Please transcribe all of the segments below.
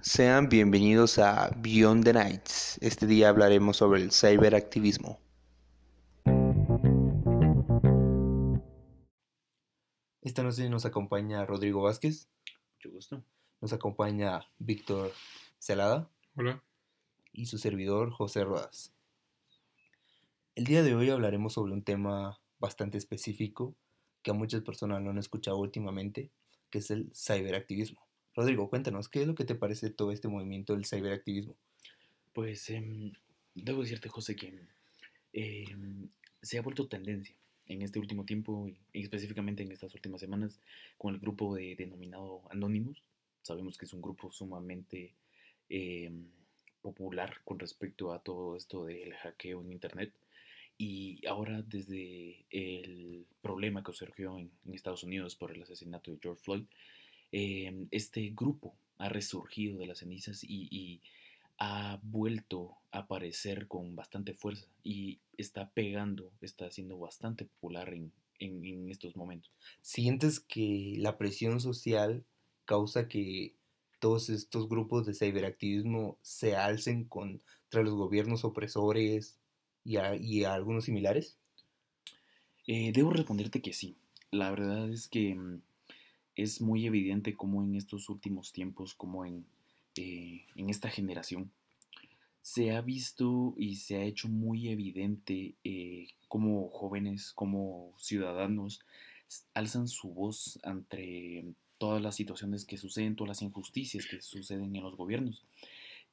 Sean bienvenidos a Beyond the Nights. Este día hablaremos sobre el cyberactivismo. Esta noche nos acompaña Rodrigo Vázquez, Mucho gusto. nos acompaña Víctor Celada Hola. y su servidor José Rodas. El día de hoy hablaremos sobre un tema bastante específico que a muchas personas no han escuchado últimamente, que es el cyberactivismo. Rodrigo, cuéntanos, ¿qué es lo que te parece todo este movimiento del cyberactivismo? Pues em, debo decirte, José, que em, se ha vuelto tendencia en este último tiempo y específicamente en estas últimas semanas con el grupo de, denominado Anonymous. Sabemos que es un grupo sumamente em, popular con respecto a todo esto del hackeo en Internet. Y ahora desde el problema que surgió en, en Estados Unidos por el asesinato de George Floyd, eh, este grupo ha resurgido de las cenizas y, y, ha vuelto a aparecer con bastante fuerza y está pegando, está siendo bastante popular en, en, en estos momentos. ¿Sientes que la presión social causa que todos estos grupos de ciberactivismo se alcen contra los gobiernos opresores y a, y a algunos similares? Eh, debo responderte que sí. La verdad es que mm, es muy evidente cómo en estos últimos tiempos, como en, eh, en esta generación, se ha visto y se ha hecho muy evidente eh, cómo jóvenes, como ciudadanos, alzan su voz ante todas las situaciones que suceden, todas las injusticias que suceden en los gobiernos.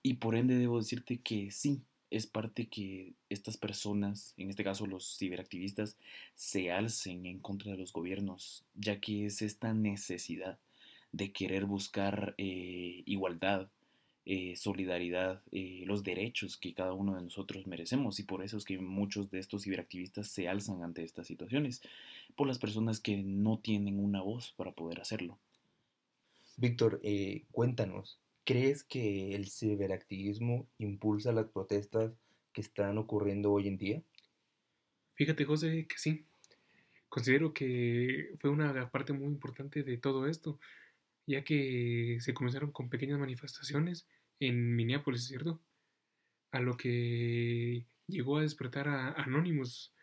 Y por ende debo decirte que sí, es parte que estas personas, en este caso los ciberactivistas, se alcen en contra de los gobiernos, ya que es esta necesidad de querer buscar eh, igualdad, eh, solidaridad, eh, los derechos que cada uno de nosotros merecemos y por eso es que muchos de estos ciberactivistas se alzan ante estas situaciones, por las personas que no tienen una voz para poder hacerlo. Víctor, cuéntanos, ¿crees que el ciberactivismo impulsa las protestas que están ocurriendo hoy en día? Fíjate, José, que sí. Considero que fue una parte muy importante de todo esto, ya que se comenzaron con pequeñas manifestaciones en Minneapolis, ¿cierto? A lo que llegó a despertar a Anonymous.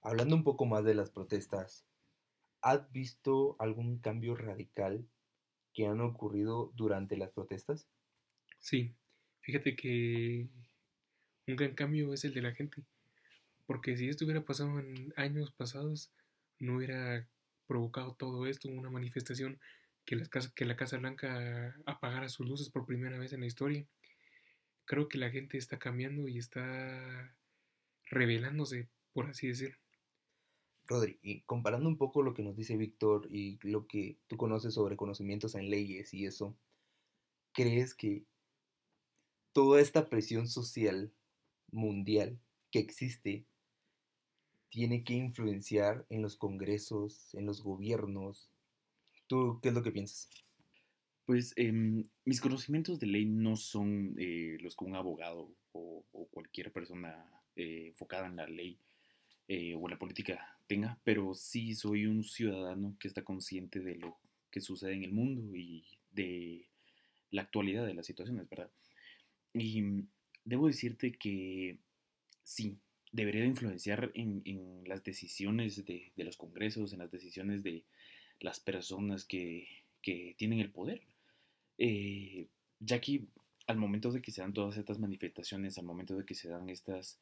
Hablando un poco más de las protestas, ¿has visto algún cambio radical que han ocurrido durante las protestas? Sí, fíjate que un gran cambio es el de la gente, porque si esto hubiera pasado en años pasados, no hubiera provocado todo esto, una manifestación que la, Casa, que la Casa Blanca apagara sus luces por primera vez en la historia. Creo que la gente está cambiando y está revelándose, por así decirlo. Rodri, y comparando un poco lo que nos dice Víctor y lo que tú conoces sobre conocimientos en leyes y eso, ¿crees que toda esta presión social mundial que existe tiene que influenciar en los congresos, en los gobiernos? ¿Tú qué es lo que piensas? Pues eh, mis conocimientos de ley no son eh, los que un abogado o, cualquier persona eh, enfocada en la ley eh, o en la política tenga, pero sí soy un ciudadano que está consciente de lo que sucede en el mundo y de la actualidad de las situaciones, ¿verdad? Y debo decirte que sí, debería de influenciar en, en las decisiones de, de, los congresos, en las decisiones de las personas que, que tienen el poder. Eh, ya que al momento de que se dan todas estas manifestaciones, al momento de que se dan estas,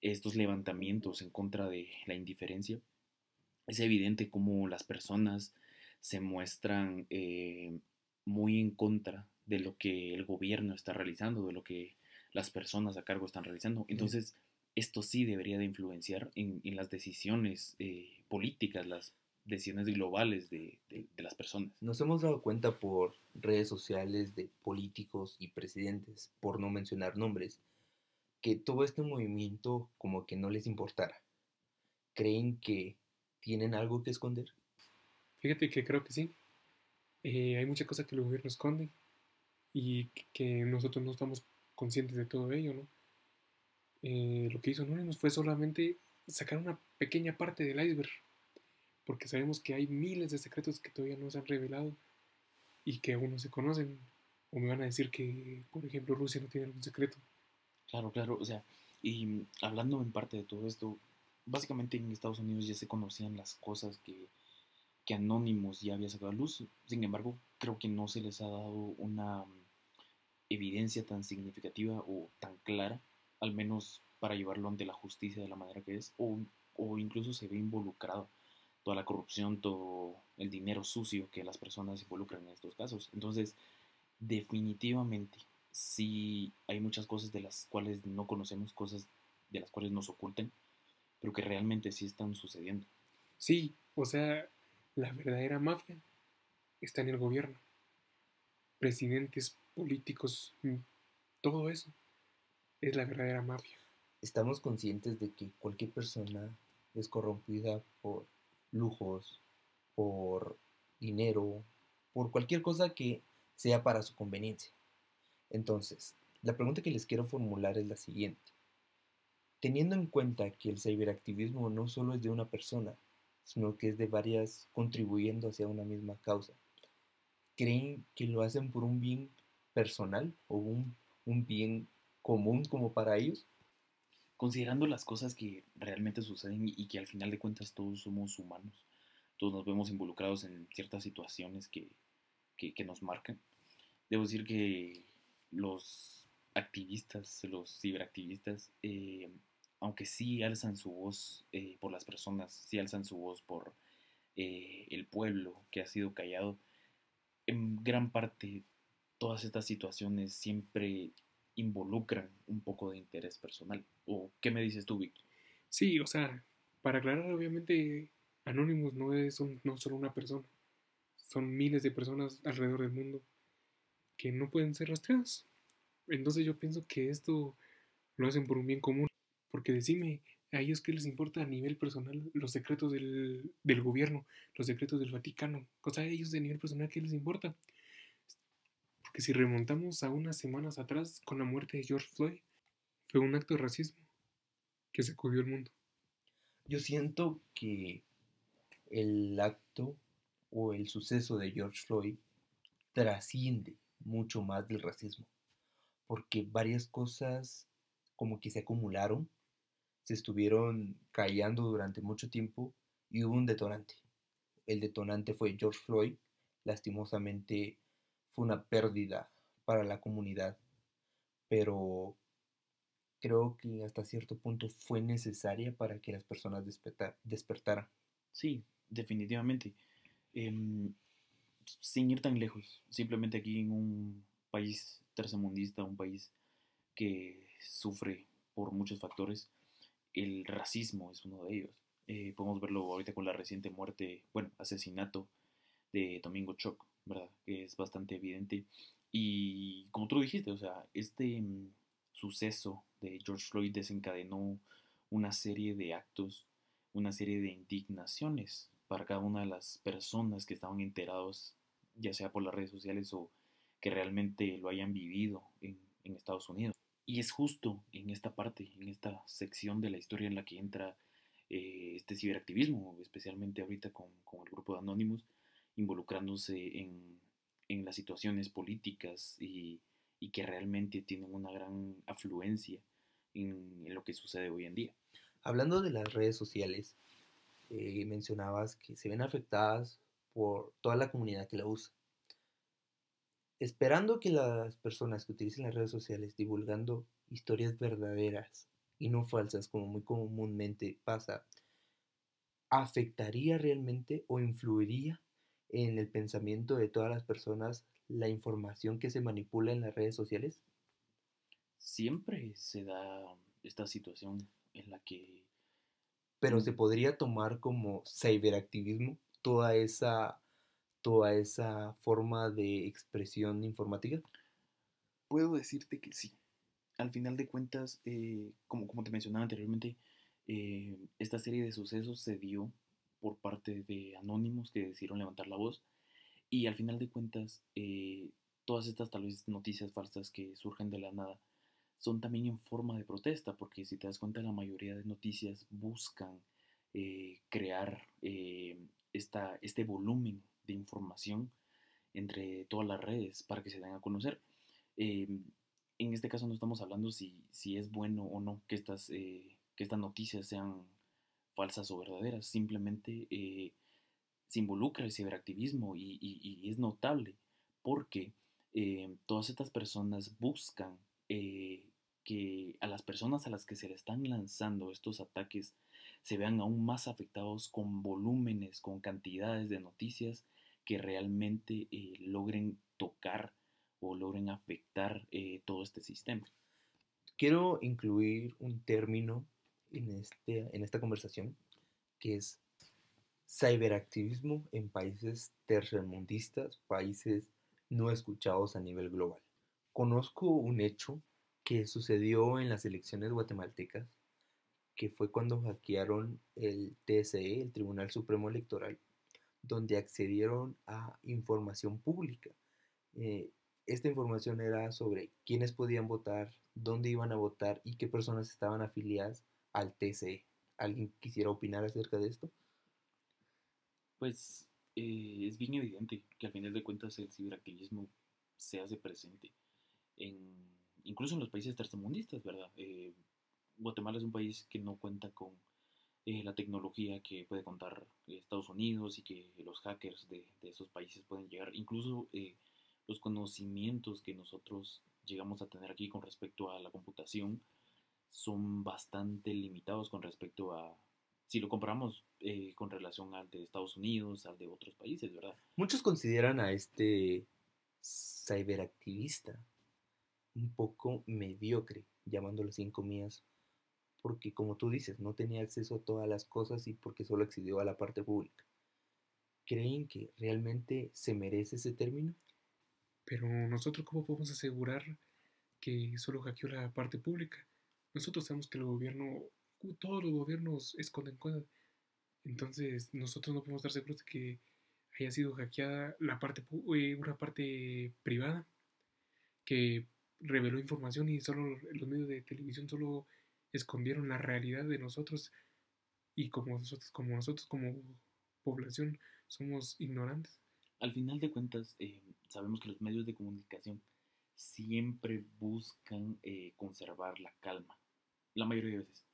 estos levantamientos en contra de la indiferencia, es evidente cómo las personas se muestran eh, muy en contra de lo que el gobierno está realizando, de lo que las personas a cargo están realizando. Entonces, esto sí debería de influenciar en, en las decisiones eh, políticas, las decisiones globales de, de, de, las personas. Nos hemos dado cuenta por redes sociales de políticos y presidentes, por no mencionar nombres, que todo este movimiento como que no les importara. ¿Creen que tienen algo que esconder? Fíjate que creo que sí. Eh, hay muchas cosas que el gobierno esconde y que nosotros no estamos conscientes de todo ello, ¿no? Eh, lo que hizo Anonymous fue solamente sacar una pequeña parte del iceberg, porque sabemos que hay miles de secretos que todavía no se han revelado y que aún no se conocen. O me van a decir que, por ejemplo, Rusia no tiene algún secreto. Claro, claro, o sea, y mm, hablando en parte de todo esto, básicamente en Estados Unidos ya se conocían las cosas que, que Anonymous ya había sacado a luz. Sin embargo, creo que no se les ha dado una mm, evidencia tan significativa o tan clara, al menos para llevarlo ante la justicia de la manera que es, o, o incluso se ve involucrado toda la corrupción, todo el dinero sucio que las personas involucran en estos casos. Entonces, definitivamente, sí hay muchas cosas de las cuales no conocemos, cosas de las cuales nos ocultan, pero que realmente sí están sucediendo. Sí, o sea, la verdadera mafia está en el gobierno. Presidentes, políticos, mm, todo eso es la verdadera mafia. Estamos conscientes de que cualquier persona es corrompida por lujos, por dinero, por cualquier cosa que sea para su conveniencia. Entonces, la pregunta que les quiero formular es la siguiente. Teniendo en cuenta que el ciberactivismo no solo es de una persona, sino que es de varias contribuyendo hacia una misma causa, ¿creen que lo hacen por un bien personal o un, un bien común como para ellos? Considerando las cosas que realmente suceden y que al final de cuentas todos somos humanos, todos nos vemos involucrados en ciertas situaciones que, que, que nos marcan, debo decir que los activistas, los ciberactivistas, eh, aunque sí alzan su voz eh, por las personas, sí alzan su voz por eh, el pueblo que ha sido callado, en gran parte todas estas situaciones siempre involucran un poco de interés personal. ¿O qué me dices tú, Víctor? Sí, o sea, para aclarar, obviamente, Anonymous no es un- no solo una persona, son miles de personas alrededor del mundo que no pueden ser rastreadas. Entonces yo pienso que esto lo hacen por un bien común, porque decime, a ellos qué les importa a nivel personal los secretos del, del gobierno, los secretos del Vaticano, o sea, a ellos de nivel personal, ¿qué les importa? Porque si remontamos a unas semanas atrás con la muerte de George Floyd, fue un acto de racismo que sacudió el mundo. Yo siento que el acto o el suceso de George Floyd trasciende mucho más del racismo, porque varias cosas como que se acumularon, se estuvieron callando durante mucho tiempo y hubo un detonante. El detonante fue George Floyd, lastimosamente fue una pérdida para la comunidad, pero creo que hasta cierto punto fue necesaria para que las personas desperta- despertaran. Sí, definitivamente. Em, sin ir tan lejos, simplemente aquí en un país tercermundista, un país que sufre por muchos factores, el racismo es uno de ellos. Eh, podemos verlo ahorita con la reciente muerte, bueno, asesinato de Domingo Choc, ¿verdad? Que es bastante evidente. Y como tú dijiste, o sea, este mm, suceso de George Floyd desencadenó una serie de actos, una serie de indignaciones para cada una de las personas que estaban enterados, ya sea por las redes sociales o que realmente lo hayan vivido en, Estados Unidos. Y es justo en esta parte, en esta sección de la historia en la que entra eh, este ciberactivismo, especialmente ahorita con, con el grupo de Anonymous, involucrándose en, en las situaciones políticas y, y, que realmente tienen una gran afluencia en, en, lo que sucede hoy en día. Hablando de las redes sociales, eh, mencionabas que se ven afectadas por toda la comunidad que la usa. Esperando que las personas que utilicen las redes sociales divulgando historias verdaderas y no falsas, como muy comúnmente pasa, ¿afectaría realmente o influiría en el pensamiento de todas las personas la información que se manipula en las redes sociales? Siempre se da esta situación en la que... Pero se podría tomar como ciberactivismo toda esa, toda esa forma de expresión informática. Puedo decirte que sí. Al final de cuentas, eh, como, como te mencionaba anteriormente, eh, esta serie de sucesos se dio por parte de anónimos que decidieron levantar la voz y al final de cuentas eh, todas estas tal vez noticias falsas que surgen de la nada son también en forma de protesta porque si te das cuenta la mayoría de noticias buscan crear esta, este volumen de información entre todas las redes para que se den a conocer. Eh, en este caso no estamos hablando si, si es bueno o no que estas, eh, que estas noticias sean falsas o verdaderas, simplemente eh, se involucra el ciberactivismo y, y, es notable porque todas estas personas buscan que a las personas a las que se le están lanzando estos ataques se vean aún más afectados con volúmenes, con cantidades de noticias que realmente eh, logren tocar o logren afectar eh, todo este sistema. Quiero incluir un término en, este, en esta conversación que es ciberactivismo en países tercermundistas, países no escuchados a nivel global. Conozco un hecho que sucedió en las elecciones guatemaltecas, que fue cuando hackearon el TSE, el Tribunal Supremo Electoral, donde accedieron a información pública. Eh, esta información era sobre quiénes podían votar, dónde iban a votar y qué personas estaban afiliadas al TSE. ¿Alguien quisiera opinar acerca de esto? Pues eh, es bien evidente que al final de cuentas el ciberactivismo se hace presente en incluso en los países tercermundistas, ¿verdad? Eh, Guatemala es un país que no cuenta con eh, la tecnología que puede contar Estados Unidos y que los hackers de, esos países pueden llegar, incluso eh, los conocimientos que nosotros llegamos a tener aquí con respecto a la computación son bastante limitados con respecto a, si lo comparamos con relación al de Estados Unidos, al de otros países, ¿verdad? Muchos consideran a este ciberactivista un poco mediocre, llamándolo sin comillas, porque como tú dices, no tenía acceso a todas las cosas y porque solo accedió a la parte pública. ¿Creen que realmente se merece ese término? Pero nosotros cómo podemos asegurar que solo hackeó la parte pública? Nosotros sabemos que el gobierno, todos los gobiernos esconden cosas. Entonces nosotros no podemos estar seguros de que haya sido hackeada la parte, eh, una parte privada que reveló información y solo los medios de televisión solo escondieron la realidad de nosotros y como nosotros como nosotros como población somos ignorantes. Al final de cuentas eh, sabemos que los medios de comunicación siempre buscan eh, conservar la calma, la mayoría de veces.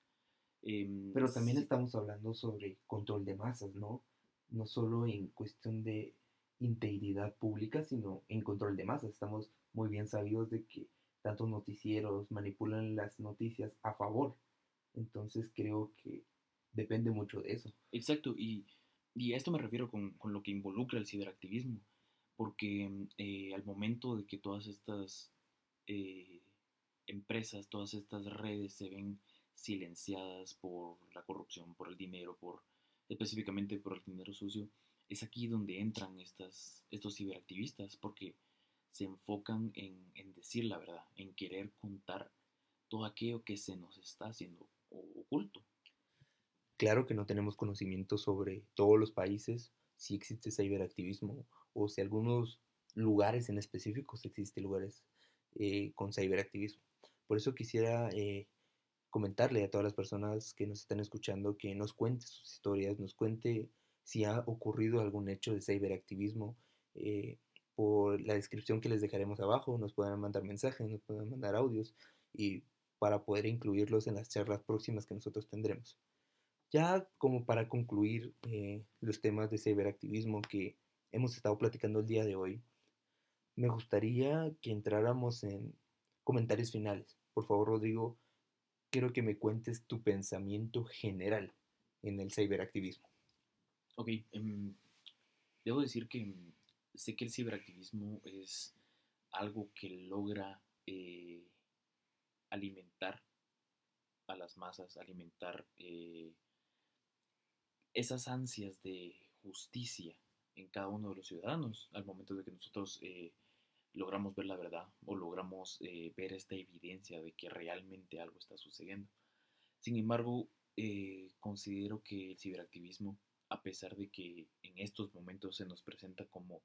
Em, Pero también estamos hablando sobre control de masas, ¿no? No solo en cuestión de integridad pública, sino en control de masas. Estamos muy bien sabidos de que tantos noticieros manipulan las noticias a favor. Entonces creo que depende mucho de eso. Exacto, y, a esto me refiero con, lo que involucra el ciberactivismo, porque eh, al momento de que todas estas eh, empresas, todas estas redes se ven silenciadas por la corrupción, por el dinero, por específicamente por el dinero sucio, es aquí donde entran estas, estos ciberactivistas, porque se enfocan en, decir la verdad, en querer contar todo aquello que se nos está haciendo oculto. Claro que no tenemos conocimiento sobre todos los países, si existe ciberactivismo o si algunos lugares en específicos existen lugares eh, con ciberactivismo. Por eso quisiera eh, comentarle a todas las personas que nos están escuchando que nos cuente sus historias, nos cuente si ha ocurrido algún hecho de ciberactivismo, por la descripción que les dejaremos abajo, nos pueden mandar mensajes, nos pueden mandar audios y para poder incluirlos en las charlas próximas que nosotros tendremos. Ya como para concluir eh, los temas de ciberactivismo que hemos estado platicando el día de hoy, me gustaría que entráramos en comentarios finales. Por favor, Rodrigo, quiero que me cuentes tu pensamiento general en el ciberactivismo. Ok, em, debo decir que em, sé que el ciberactivismo es algo que logra eh, alimentar a las masas, alimentar eh, esas ansias de justicia en cada uno de los ciudadanos al momento de que nosotros eh, logramos ver la verdad o logramos ver esta evidencia de que realmente algo está sucediendo. Sin embargo, considero que el ciberactivismo, a pesar de que en estos momentos se nos presenta como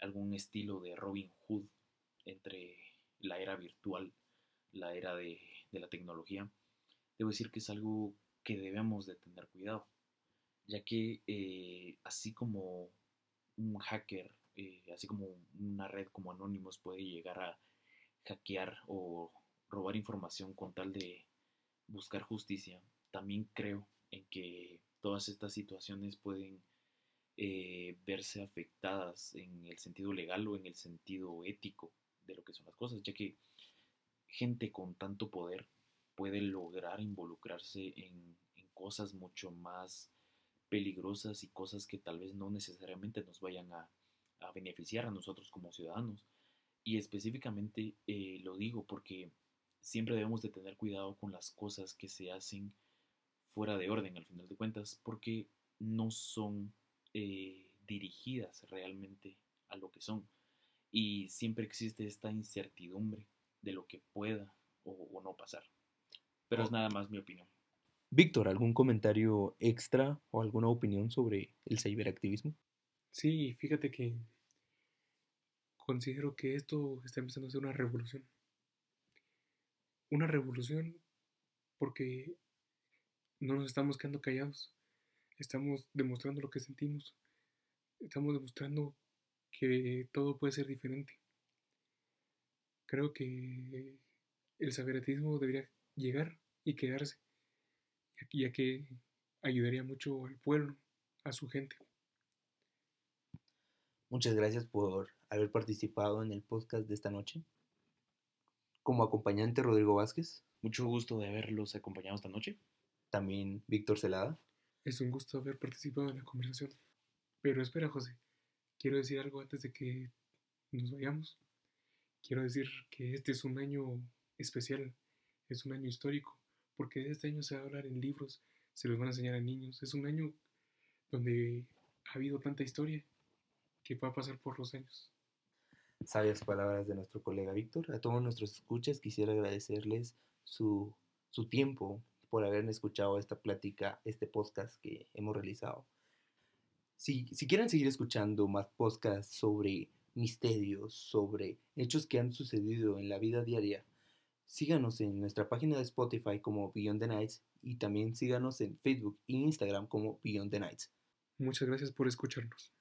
algún estilo de Robin Hood entre la era virtual, la era de, la tecnología, debo decir que es algo que debemos de tener cuidado, ya que eh, así como un hacker eh, así como una red como Anonymous puede llegar a hackear o robar información con tal de buscar justicia, también creo en que todas estas situaciones pueden eh, verse afectadas en el sentido legal o en el sentido ético de lo que son las cosas, ya que gente con tanto poder puede lograr involucrarse en, cosas mucho más peligrosas y cosas que tal vez no necesariamente nos vayan a, beneficiar a nosotros como ciudadanos. Y específicamente eh, lo digo porque siempre debemos de tener cuidado con las cosas que se hacen fuera de orden al final de cuentas, porque no son eh, dirigidas realmente a lo que son. Y siempre existe esta incertidumbre de lo que pueda o, no pasar. Pero es nada más mi opinión. Víctor, ¿algún comentario extra o alguna opinión sobre el ciberactivismo? Sí, fíjate que considero que esto está empezando a ser una revolución. Una revolución porque no nos estamos quedando callados. Estamos demostrando lo que sentimos. Estamos demostrando que todo puede ser diferente. Creo que el saberatismo debería llegar y quedarse, ya que ayudaría mucho al pueblo, a su gente. Muchas gracias por haber participado en el podcast de esta noche. Como acompañante, Rodrigo Vázquez. Mucho gusto de haberlos acompañado esta noche. También Víctor Celada. Es un gusto haber participado en la conversación. Pero espera, José, quiero decir algo antes de que nos vayamos. Quiero decir que este es un año especial, es un año histórico, porque este año se va a hablar en libros, se los van a enseñar a niños. Es un año donde ha habido tanta historia que va a pasar por los años. Sabias palabras de nuestro colega Víctor. A todos nuestros escuchas quisiera agradecerles su, su tiempo por haber escuchado esta plática, este podcast que hemos realizado. Si, si quieren seguir escuchando más podcasts sobre misterios, sobre hechos que han sucedido en la vida diaria, síganos en nuestra página de Spotify como Beyond the Nights y también síganos en Facebook e Instagram como Beyond the Nights. Muchas gracias por escucharnos.